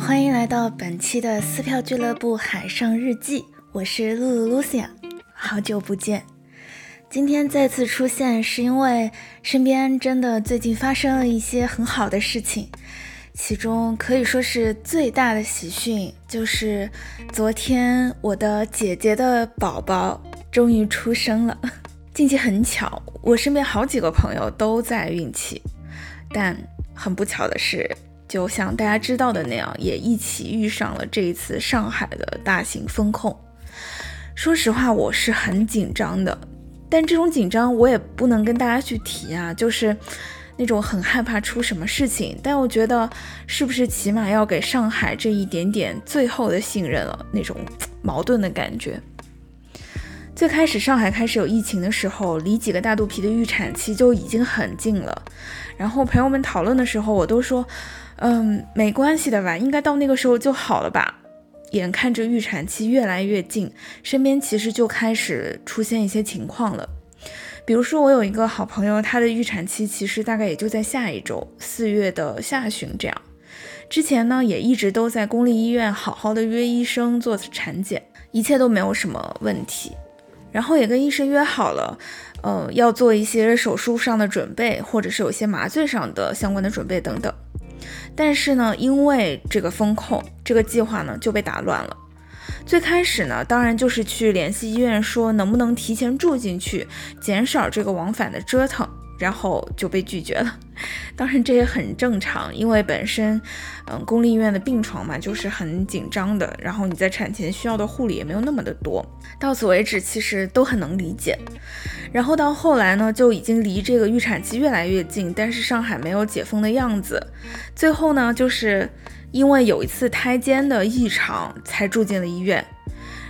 欢迎来到本期的撕票俱乐部海上日记，我是露露 Lucia，好久不见。今天再次出现，是因为身边真的最近发生了一些很好的事情，其中可以说是最大的喜讯，就是昨天我的姐姐的宝宝终于出生了。近期很巧，我身边好几个朋友都在孕期，但很不巧的是。就像大家知道的那样，也一起遇上了这一次上海的大型风控。说实话，我是很紧张的，但这种紧张我也不能跟大家去提啊，就是那种很害怕出什么事情。但我觉得，是不是起码要给上海这一点点最后的信任了？那种 矛盾的感觉。最开始上海开始有疫情的时候，离几个大肚皮的预产期就已经很近了。然后朋友们讨论的时候，我都说。嗯，没关系的吧，应该到那个时候就好了吧。眼看着预产期越来越近，身边其实就开始出现一些情况了。比如说，我有一个好朋友，她的预产期其实大概也就在下一周，四月的下旬这样。之前呢，也一直都在公立医院好好的约医生做产检，一切都没有什么问题。然后也跟医生约好了，呃，要做一些手术上的准备，或者是有些麻醉上的相关的准备等等。但是呢，因为这个风控，这个计划呢就被打乱了。最开始呢，当然就是去联系医院，说能不能提前住进去，减少这个往返的折腾。然后就被拒绝了，当然这也很正常，因为本身，嗯，公立医院的病床嘛，就是很紧张的，然后你在产前需要的护理也没有那么的多。到此为止，其实都很能理解。然后到后来呢，就已经离这个预产期越来越近，但是上海没有解封的样子。最后呢，就是因为有一次胎监的异常，才住进了医院。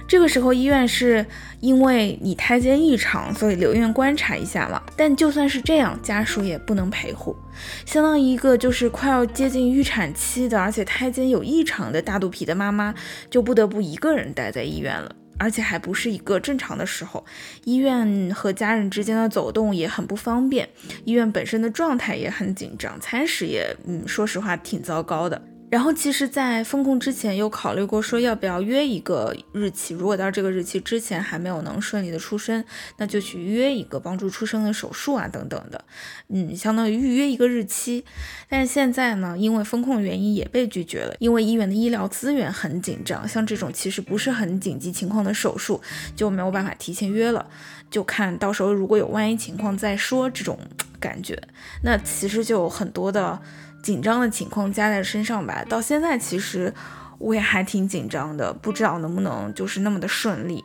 这个时候医院是因为你胎监异常，所以留院观察一下了。但就算是这样，家属也不能陪护，相当于一个就是快要接近预产期的，而且胎监有异常的大肚皮的妈妈，就不得不一个人待在医院了，而且还不是一个正常的时候，医院和家人之间的走动也很不方便，医院本身的状态也很紧张，餐食也，嗯，说实话挺糟糕的。然后其实，在封控之前，有考虑过说要不要约一个日期。如果到这个日期之前还没有能顺利的出生，那就去约一个帮助出生的手术啊，等等的。嗯，相当于预约一个日期。但是现在呢，因为风控原因也被拒绝了，因为医院的医疗资源很紧张，像这种其实不是很紧急情况的手术就没有办法提前约了，就看到时候如果有万一情况再说这种感觉。那其实就有很多的。紧张的情况加在身上吧，到现在其实我也还挺紧张的，不知道能不能就是那么的顺利。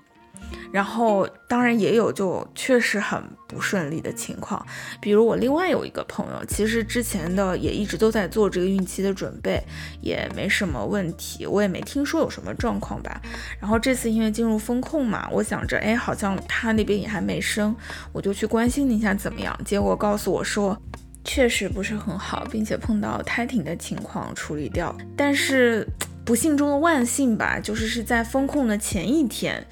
然后当然也有就确实很不顺利的情况，比如我另外有一个朋友，其实之前的也一直都在做这个孕期的准备，也没什么问题，我也没听说有什么状况吧。然后这次因为进入风控嘛，我想着哎，好像他那边也还没生，我就去关心了一下怎么样，结果告诉我说。确实不是很好，并且碰到胎停的情况处理掉，但是不幸中的万幸吧，就是是在风控的前一天。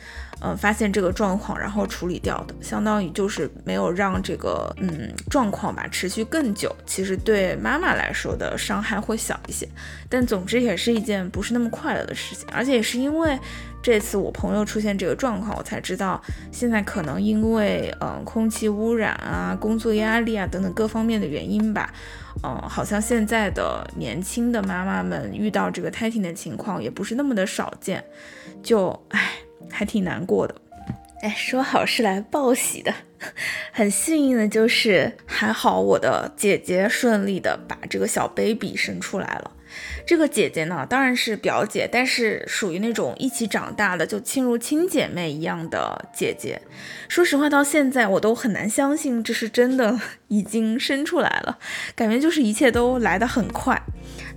嗯，发现这个状况，然后处理掉的，相当于就是没有让这个嗯状况吧持续更久。其实对妈妈来说的伤害会小一些，但总之也是一件不是那么快乐的事情。而且也是因为这次我朋友出现这个状况，我才知道现在可能因为嗯空气污染啊、工作压力啊等等各方面的原因吧，嗯，好像现在的年轻的妈妈们遇到这个胎停的情况也不是那么的少见，就唉。还挺难过的，哎，说好是来报喜的，很幸运的就是还好我的姐姐顺利的把这个小 baby 生出来了。这个姐姐呢，当然是表姐，但是属于那种一起长大的，就亲如亲姐妹一样的姐姐。说实话，到现在我都很难相信这是真的已经生出来了，感觉就是一切都来得很快。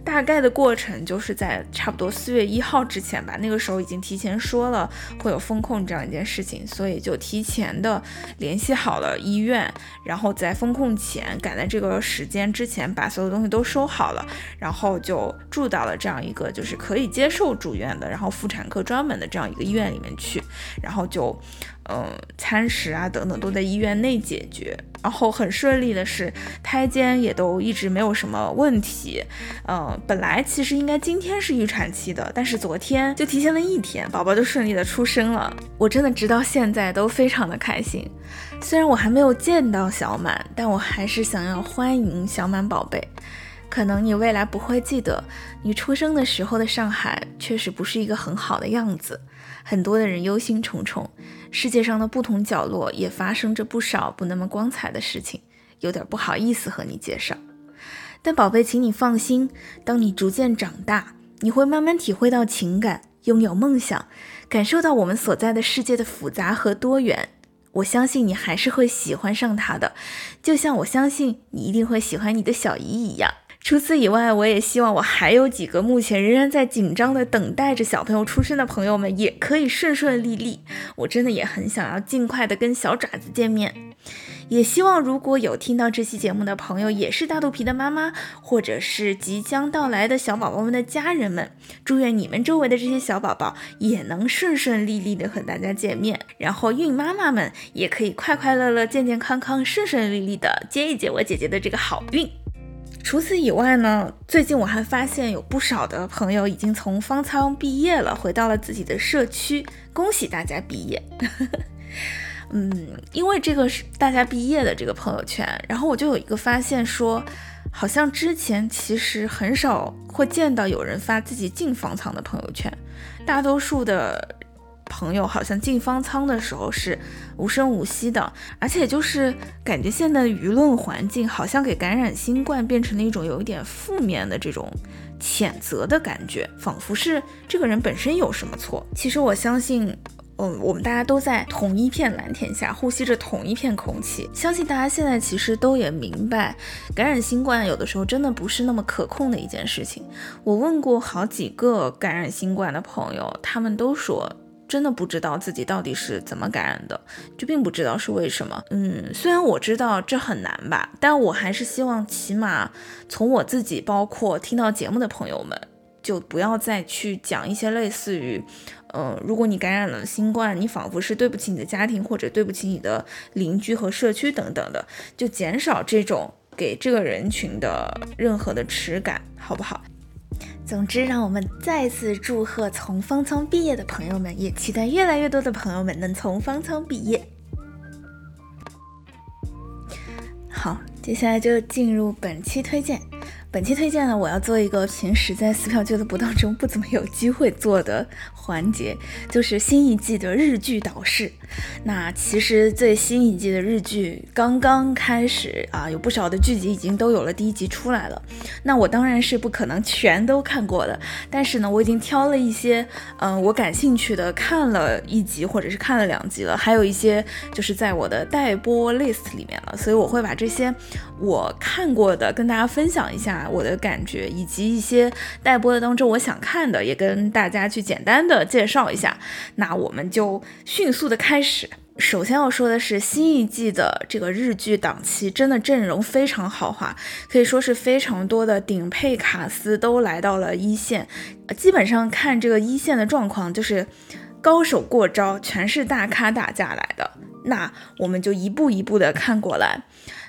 大概的过程就是在差不多四月一号之前吧，那个时候已经提前说了会有风控这样一件事情，所以就提前的联系好了医院，然后在风控前赶在这个时间之前把所有东西都收好了，然后就住到了这样一个就是可以接受住院的，然后妇产科专门的这样一个医院里面去，然后就，嗯，餐食啊等等都在医院内解决。然后很顺利的是胎监也都一直没有什么问题。嗯，本来其实应该今天是预产期的，但是昨天就提前了一天，宝宝就顺利的出生了。我真的直到现在都非常的开心。虽然我还没有见到小满，但我还是想要欢迎小满宝贝。可能你未来不会记得，你出生的时候的上海确实不是一个很好的样子，很多的人忧心忡忡，世界上的不同角落也发生着不少不那么光彩的事情，有点不好意思和你介绍。但宝贝，请你放心，当你逐渐长大，你会慢慢体会到情感，拥有梦想，感受到我们所在的世界的复杂和多元。我相信你还是会喜欢上他的，就像我相信你一定会喜欢你的小姨一样。除此以外，我也希望我还有几个目前仍然在紧张的等待着小朋友出生的朋友们，也可以顺顺利利。我真的也很想要尽快的跟小爪子见面。也希望如果有听到这期节目的朋友，也是大肚皮的妈妈，或者是即将到来的小宝宝们的家人们，祝愿你们周围的这些小宝宝也能顺顺利利的和大家见面，然后孕妈妈们也可以快快乐乐、健健康康、顺顺利利的接一接我姐姐的这个好运。除此以外呢，最近我还发现有不少的朋友已经从方舱毕业了，回到了自己的社区，恭喜大家毕业。嗯，因为这个是大家毕业的这个朋友圈，然后我就有一个发现，说好像之前其实很少会见到有人发自己进方舱的朋友圈，大多数的。朋友好像进方舱的时候是无声无息的，而且就是感觉现在舆论环境好像给感染新冠变成了一种有一点负面的这种谴责的感觉，仿佛是这个人本身有什么错。其实我相信，嗯，我们大家都在同一片蓝天下，呼吸着同一片空气。相信大家现在其实都也明白，感染新冠有的时候真的不是那么可控的一件事情。我问过好几个感染新冠的朋友，他们都说。真的不知道自己到底是怎么感染的，就并不知道是为什么。嗯，虽然我知道这很难吧，但我还是希望起码从我自己，包括听到节目的朋友们，就不要再去讲一些类似于，嗯，如果你感染了新冠，你仿佛是对不起你的家庭，或者对不起你的邻居和社区等等的，就减少这种给这个人群的任何的耻感，好不好？总之，让我们再次祝贺从方舱毕业的朋友们，也期待越来越多的朋友们能从方舱毕业。好，接下来就进入本期推荐。本期推荐呢，我要做一个平时在撕票俱乐部当中不怎么有机会做的环节，就是新一季的日剧导视。那其实最新一季的日剧刚刚开始啊，有不少的剧集已经都有了第一集出来了。那我当然是不可能全都看过的，但是呢，我已经挑了一些，嗯，我感兴趣的看了一集或者是看了两集了，还有一些就是在我的待播 list 里面了，所以我会把这些我看过的跟大家分享一下。我的感觉以及一些待播的当中，我想看的也跟大家去简单的介绍一下。那我们就迅速的开始。首先要说的是，新一季的这个日剧档期真的阵容非常豪华，可以说是非常多的顶配卡司都来到了一线。基本上看这个一线的状况，就是高手过招，全是大咖打架来的。那我们就一步一步的看过来。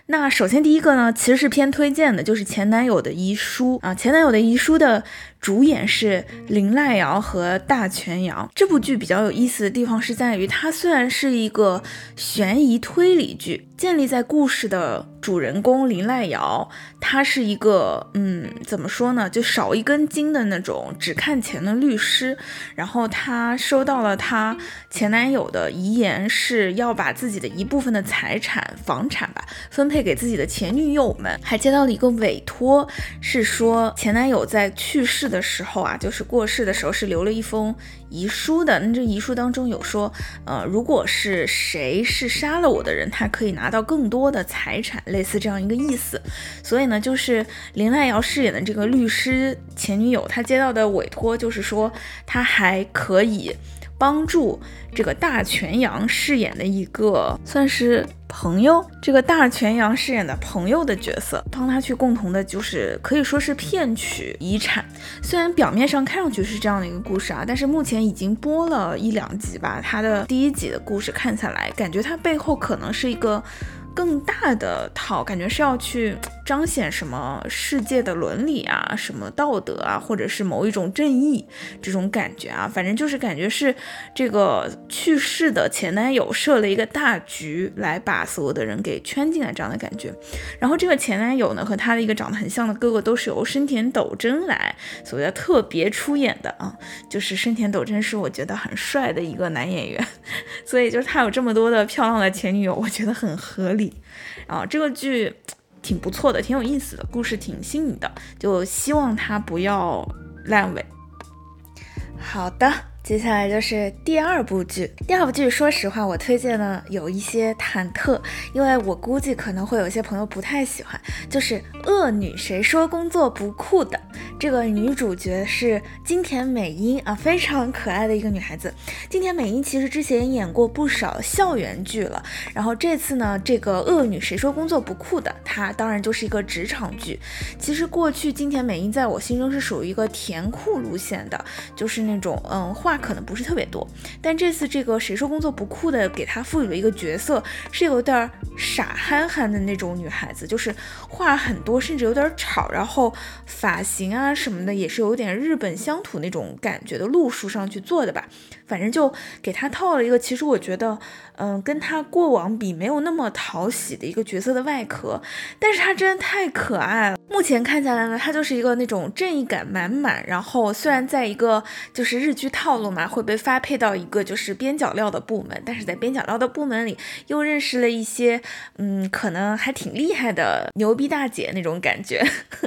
那首先第一个呢，其实是偏推荐的，就是前男友的遗书啊，前男友的遗书的。主演是林濑遥和大泉洋。这部剧比较有意思的地方是在于，它虽然是一个悬疑推理剧，建立在故事的主人公林濑遥，他是一个嗯，怎么说呢，就少一根筋的那种只看钱的律师。然后他收到了他前男友的遗言，是要把自己的一部分的财产、房产吧分配给自己的前女友们，还接到了一个委托，是说前男友在去世的。的时候啊，就是过世的时候是留了一封遗书的。那这遗书当中有说，呃，如果是谁是杀了我的人，他可以拿到更多的财产，类似这样一个意思。所以呢，就是林濑瑶饰演的这个律师前女友，她接到的委托就是说，她还可以。帮助这个大泉洋饰演的一个算是朋友，这个大泉洋饰演的朋友的角色，帮他去共同的，就是可以说是骗取遗产。虽然表面上看上去是这样的一个故事啊，但是目前已经播了一两集吧，他的第一集的故事看下来，感觉他背后可能是一个。更大的套，感觉是要去 彰显什么世界的伦理啊，什么道德啊，或者是某一种正义这种感觉啊，反正就是感觉是这个去世的前男友设了一个大局，来把所有的人给圈进来这样的感觉。然后这个前男友呢，和他的一个长得很像的哥哥，都是由深田斗真来所谓的特别出演的啊，就是深田斗真是我觉得很帅的一个男演员，所以就是他有这么多的漂亮的前女友，我觉得很合理。啊，这个剧挺不错的，挺有意思的，故事挺新颖的，就希望它不要烂尾。好的。接下来就是第二部剧。第二部剧，说实话，我推荐呢有一些忐忑，因为我估计可能会有些朋友不太喜欢。就是《恶女谁说工作不酷》的这个女主角是金田美音啊，非常可爱的一个女孩子。金田美音其实之前演过不少校园剧了，然后这次呢，这个《恶女谁说工作不酷》的，她当然就是一个职场剧。其实过去金田美音在我心中是属于一个甜酷路线的，就是那种嗯话。可能不是特别多，但这次这个谁说工作不酷的，给她赋予了一个角色，是有点傻憨憨的那种女孩子，就是话很多，甚至有点吵，然后发型啊什么的也是有点日本乡土那种感觉的路数上去做的吧。反正就给她套了一个，其实我觉得，嗯，跟她过往比没有那么讨喜的一个角色的外壳，但是她真的太可爱了。目前看下来呢，她就是一个那种正义感满满，然后虽然在一个就是日剧套路嘛，会被发配到一个就是边角料的部门，但是在边角料的部门里又认识了一些，嗯，可能还挺厉害的牛逼大姐那种感觉，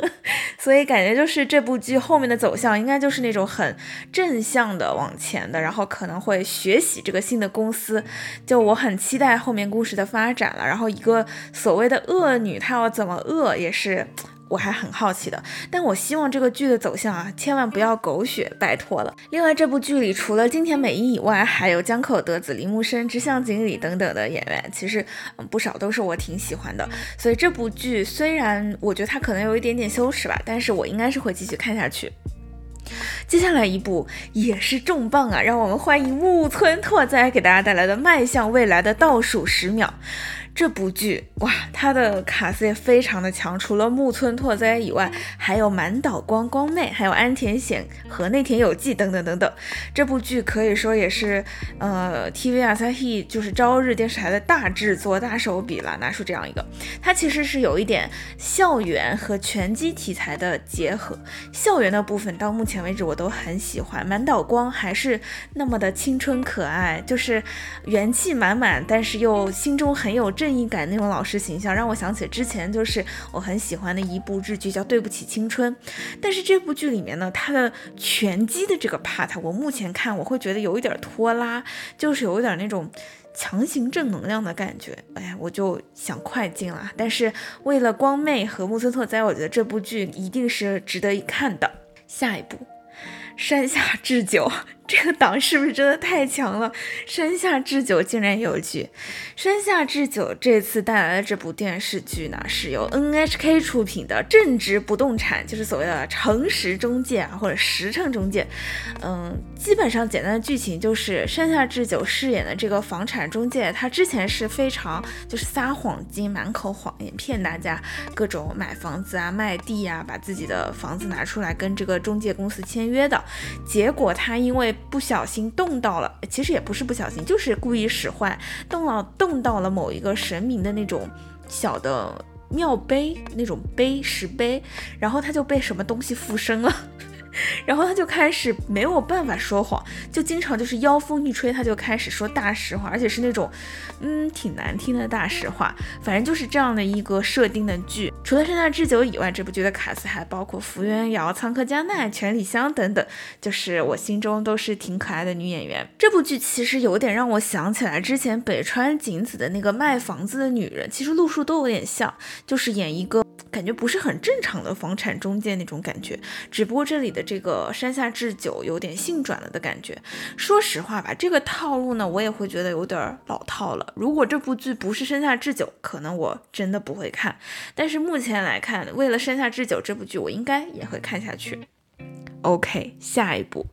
所以感觉就是这部剧后面的走向应该就是那种很正向的往前的，然后。可能会学习这个新的公司，就我很期待后面故事的发展了。然后一个所谓的恶女，她要怎么恶，也是我还很好奇的。但我希望这个剧的走向啊，千万不要狗血，拜托了。另外，这部剧里除了金田美音以外，还有江口德子、铃木生、直向井里等等的演员，其实嗯不少都是我挺喜欢的。所以这部剧虽然我觉得它可能有一点点羞耻吧，但是我应该是会继续看下去。接下来一部也是重磅啊！让我们欢迎木村拓哉给大家带来的《迈向未来的倒数十秒》。这部剧哇，它的卡司也非常的强，除了木村拓哉以外，还有满岛光光妹，还有安田显和内田有纪等等等等。这部剧可以说也是呃 TV Asahi 就是朝日电视台的大制作大手笔了，拿出这样一个。它其实是有一点校园和拳击题材的结合，校园的部分到目前为止我都很喜欢，满岛光还是那么的青春可爱，就是元气满满，但是又心中很有正。正义感那种老师形象，让我想起之前就是我很喜欢的一部日剧叫《对不起青春》，但是这部剧里面呢，它的拳击的这个 part，我目前看我会觉得有一点拖拉，就是有一点那种强行正能量的感觉，哎呀，我就想快进了。但是为了光妹和木村拓哉，我觉得这部剧一定是值得一看的。下一部，山下智久。这个党是不是真的太强了？山下智久竟然有剧。山下智久这次带来的这部电视剧呢，是由 NHK 出品的正直不动产，就是所谓的诚实中介啊，或者实诚中介。嗯，基本上简单的剧情就是山下智久饰演的这个房产中介，他之前是非常就是撒谎精，满口谎言骗大家各种买房子啊、卖地啊，把自己的房子拿出来跟这个中介公司签约的。结果他因为不小心动到了，其实也不是不小心，就是故意使坏，动了动到了某一个神明的那种小的庙碑，那种碑石碑，然后他就被什么东西附身了。然后他就开始没有办法说谎，就经常就是妖风一吹，他就开始说大实话，而且是那种，嗯，挺难听的大实话。反正就是这样的一个设定的剧。除了山下智久以外，这部剧的卡司还包括福原遥、仓科佳奈、全里香等等，就是我心中都是挺可爱的女演员。这部剧其实有点让我想起来之前北川景子的那个卖房子的女人，其实路数都有点像，就是演一个。感觉不是很正常的房产中介那种感觉，只不过这里的这个山下智久有点性转了的感觉。说实话吧，这个套路呢，我也会觉得有点老套了。如果这部剧不是山下智久，可能我真的不会看。但是目前来看，为了山下智久这部剧，我应该也会看下去。OK，下一步，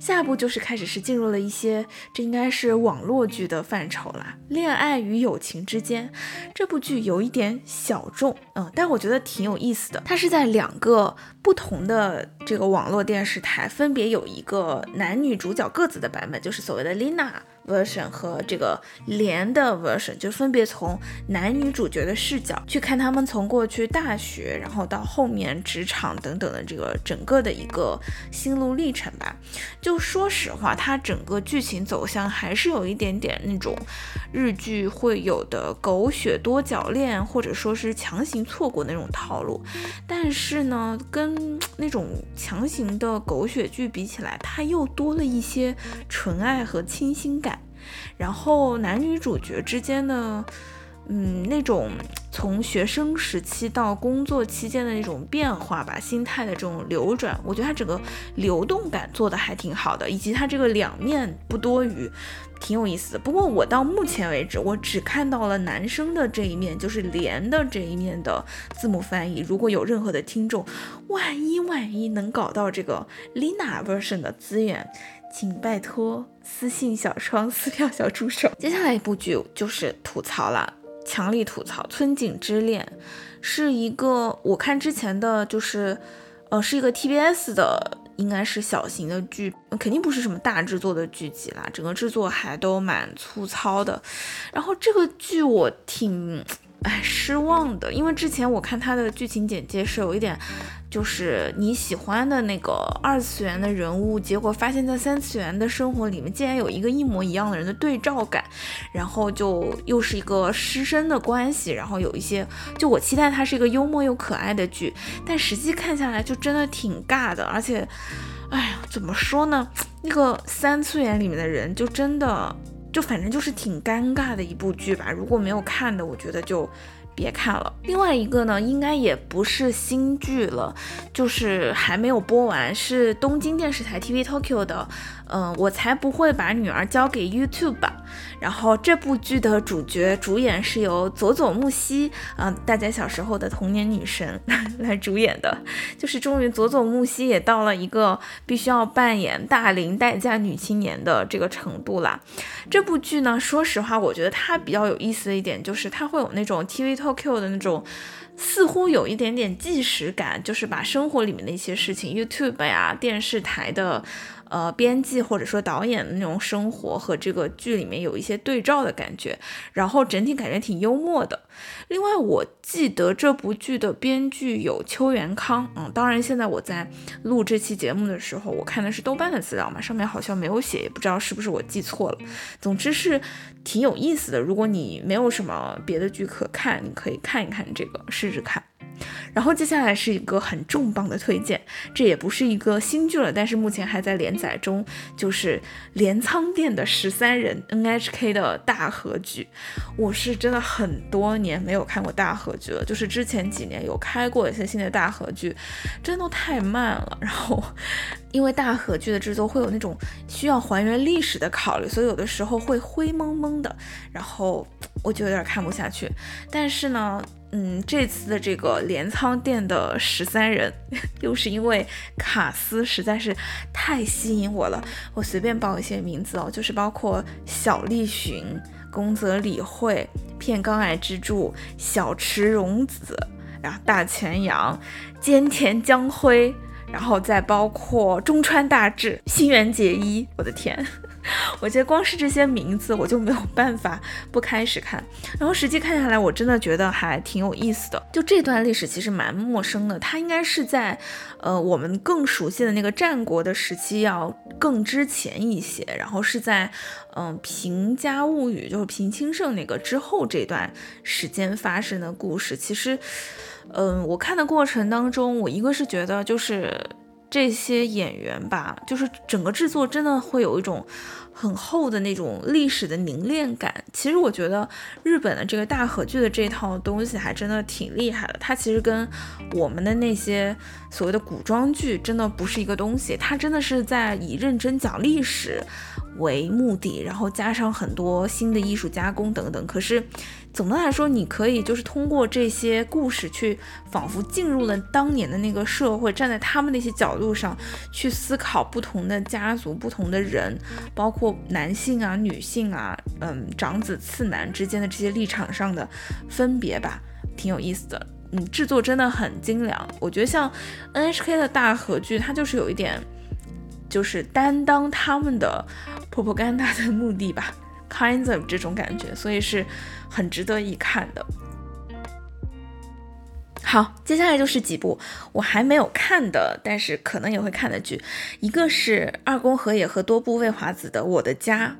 下一步就是开始是进入了一些，这应该是网络剧的范畴啦。恋爱与友情之间，这部剧有一点小众，嗯，但我觉得挺有意思的。它是在两个不同的这个网络电视台，分别有一个男女主角各自的版本，就是所谓的 Lina。Version 和这个连的 version 就分别从男女主角的视角去看他们从过去大学，然后到后面职场等等的这个整个的一个心路历程吧。就说实话，它整个剧情走向还是有一点点那种日剧会有的狗血多角恋，或者说是强行错过那种套路。但是呢，跟那种强行的狗血剧比起来，它又多了一些纯爱和清新感。然后男女主角之间的，嗯，那种从学生时期到工作期间的那种变化吧，心态的这种流转，我觉得它整个流动感做的还挺好的，以及它这个两面不多余，挺有意思的。不过我到目前为止，我只看到了男生的这一面，就是连的这一面的字幕翻译。如果有任何的听众，万一万一能搞到这个 Lina version 的资源。请拜托私信小窗 私票小助手。接下来一部剧就是吐槽了，强力吐槽《村井之恋》，是一个我看之前的就是，呃，是一个 TBS 的，应该是小型的剧，肯定不是什么大制作的剧集啦，整个制作还都蛮粗糙的。然后这个剧我挺。哎，失望的，因为之前我看他的剧情简介是有一点，就是你喜欢的那个二次元的人物，结果发现在三次元的生活里面竟然有一个一模一样的人的对照感，然后就又是一个师生的关系，然后有一些，就我期待它是一个幽默又可爱的剧，但实际看下来就真的挺尬的，而且，哎呀，怎么说呢？那个三次元里面的人就真的。就反正就是挺尴尬的一部剧吧，如果没有看的，我觉得就别看了。另外一个呢，应该也不是新剧了，就是还没有播完，是东京电视台 TV Tokyo 的。嗯，我才不会把女儿交给 YouTube 吧。然后这部剧的主角主演是由佐佐木希，啊，大家小时候的童年女神来主演的。就是终于佐佐木希也到了一个必须要扮演大龄待嫁女青年的这个程度啦。这部剧呢，说实话，我觉得它比较有意思的一点就是它会有那种 TV Tokyo 的那种，似乎有一点点纪实感，就是把生活里面的一些事情，YouTube 呀、电视台的。呃，编辑或者说导演的那种生活和这个剧里面有一些对照的感觉，然后整体感觉挺幽默的。另外，我记得这部剧的编剧有邱元康，嗯，当然现在我在录这期节目的时候，我看的是豆瓣的资料嘛，上面好像没有写，也不知道是不是我记错了。总之是挺有意思的。如果你没有什么别的剧可看，你可以看一看这个，试试看。然后接下来是一个很重磅的推荐，这也不是一个新剧了，但是目前还在连载中，就是镰仓店的十三人 NHK 的大合剧。我是真的很多年没有看过大合剧了，就是之前几年有开过一些新的大合剧，真的都太慢了。然后因为大合剧的制作会有那种需要还原历史的考虑，所以有的时候会灰蒙蒙的，然后我就有点看不下去。但是呢。嗯，这次的这个镰仓店的十三人，又是因为卡斯实在是太吸引我了。我随便报一些名字哦，就是包括小栗旬、宫泽理惠、片冈爱之助、小池荣子，然后大泉洋、兼田将辉，然后再包括中川大志、新垣结衣。我的天！我觉得光是这些名字，我就没有办法不开始看。然后实际看下来，我真的觉得还挺有意思的。就这段历史其实蛮陌生的，它应该是在呃我们更熟悉的那个战国的时期要更之前一些。然后是在嗯平家物语，就是平清盛那个之后这段时间发生的故事。其实，嗯，我看的过程当中，我一个是觉得就是。这些演员吧，就是整个制作真的会有一种很厚的那种历史的凝练感。其实我觉得日本的这个大河剧的这套东西还真的挺厉害的。它其实跟我们的那些所谓的古装剧真的不是一个东西。它真的是在以认真讲历史为目的，然后加上很多新的艺术加工等等。可是。总的来说，你可以就是通过这些故事去仿佛进入了当年的那个社会，站在他们那些角度上去思考不同的家族、不同的人，包括男性啊、女性啊，嗯，长子次男之间的这些立场上的分别吧，挺有意思的。嗯，制作真的很精良。我觉得像 NHK 的大合剧，它就是有一点，就是担当他们的 propaganda 的目的吧。Kinds of 这种感觉，所以是很值得一看的。好，接下来就是几部我还没有看的，但是可能也会看的剧。一个是二宫和也和多部未华子的《我的家》，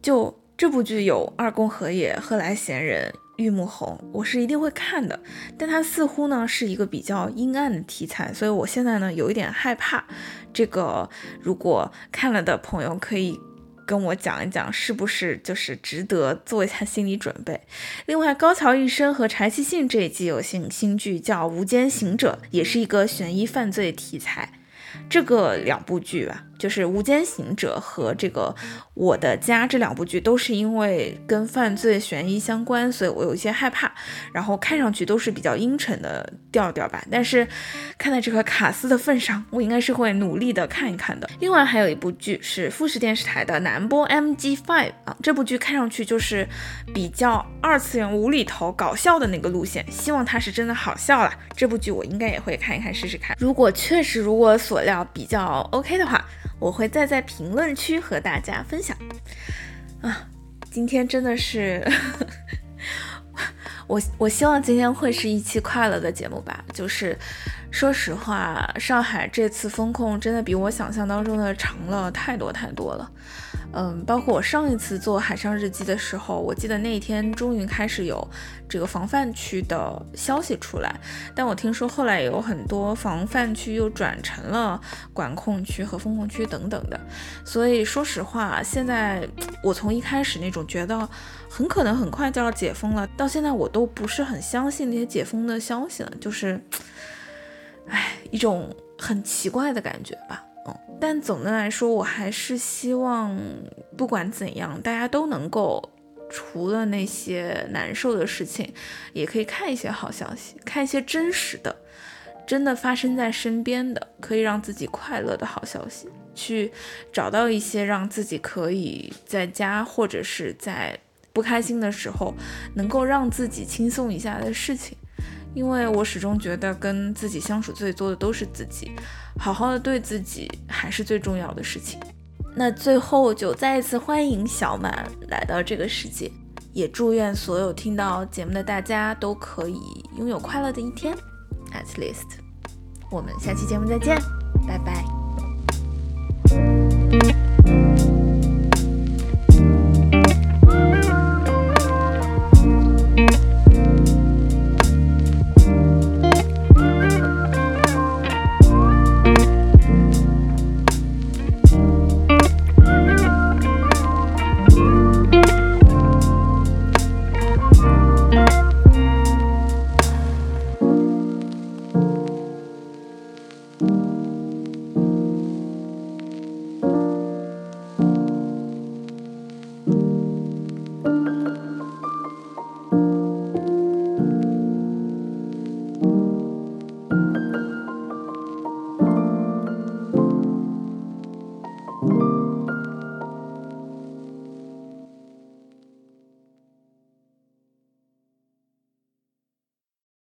就这部剧有二宫和也、贺来贤人、玉木宏，我是一定会看的。但它似乎呢是一个比较阴暗的题材，所以我现在呢有一点害怕。这个如果看了的朋友可以。跟我讲一讲，是不是就是值得做一下心理准备？另外，高桥一生和柴崎幸这一季有新新剧叫《无间行者》，也是一个悬疑犯罪题材。这个两部剧吧。就是《无间行者》和这个《我的家》这两部剧都是因为跟犯罪悬疑相关，所以我有一些害怕。然后看上去都是比较阴沉的调调吧，但是看在这个卡斯的份上，我应该是会努力的看一看的。另外还有一部剧是富士电视台的南波 M G Five 啊，这部剧看上去就是比较二次元无厘头搞笑的那个路线，希望它是真的好笑啦。这部剧我应该也会看一看试试看。如果确实如我所料比较 OK 的话。我会再在评论区和大家分享啊！今天真的是，我我希望今天会是一期快乐的节目吧。就是说实话，上海这次封控真的比我想象当中的长了太多太多了。嗯，包括我上一次做海上日记的时候，我记得那一天终于开始有这个防范区的消息出来，但我听说后来有很多防范区又转成了管控区和封控区等等的。所以说实话，现在我从一开始那种觉得很可能很快就要解封了，到现在我都都不是很相信那些解封的消息了，就是，唉，一种很奇怪的感觉吧。嗯但总的来说，我还是希望，不管怎样，大家都能够除了那些难受的事情，也可以看一些好消息，看一些真实的、真的发生在身边的，可以让自己快乐的好消息，去找到一些让自己可以在家或者是在不开心的时候，能够让自己轻松一下的事情。因为我始终觉得跟自己相处最多的都是自己，好好的对自己还是最重要的事情。那最后就再一次欢迎小满来到这个世界，也祝愿所有听到节目的大家都可以拥有快乐的一天。At least，我们下期节目再见，拜拜。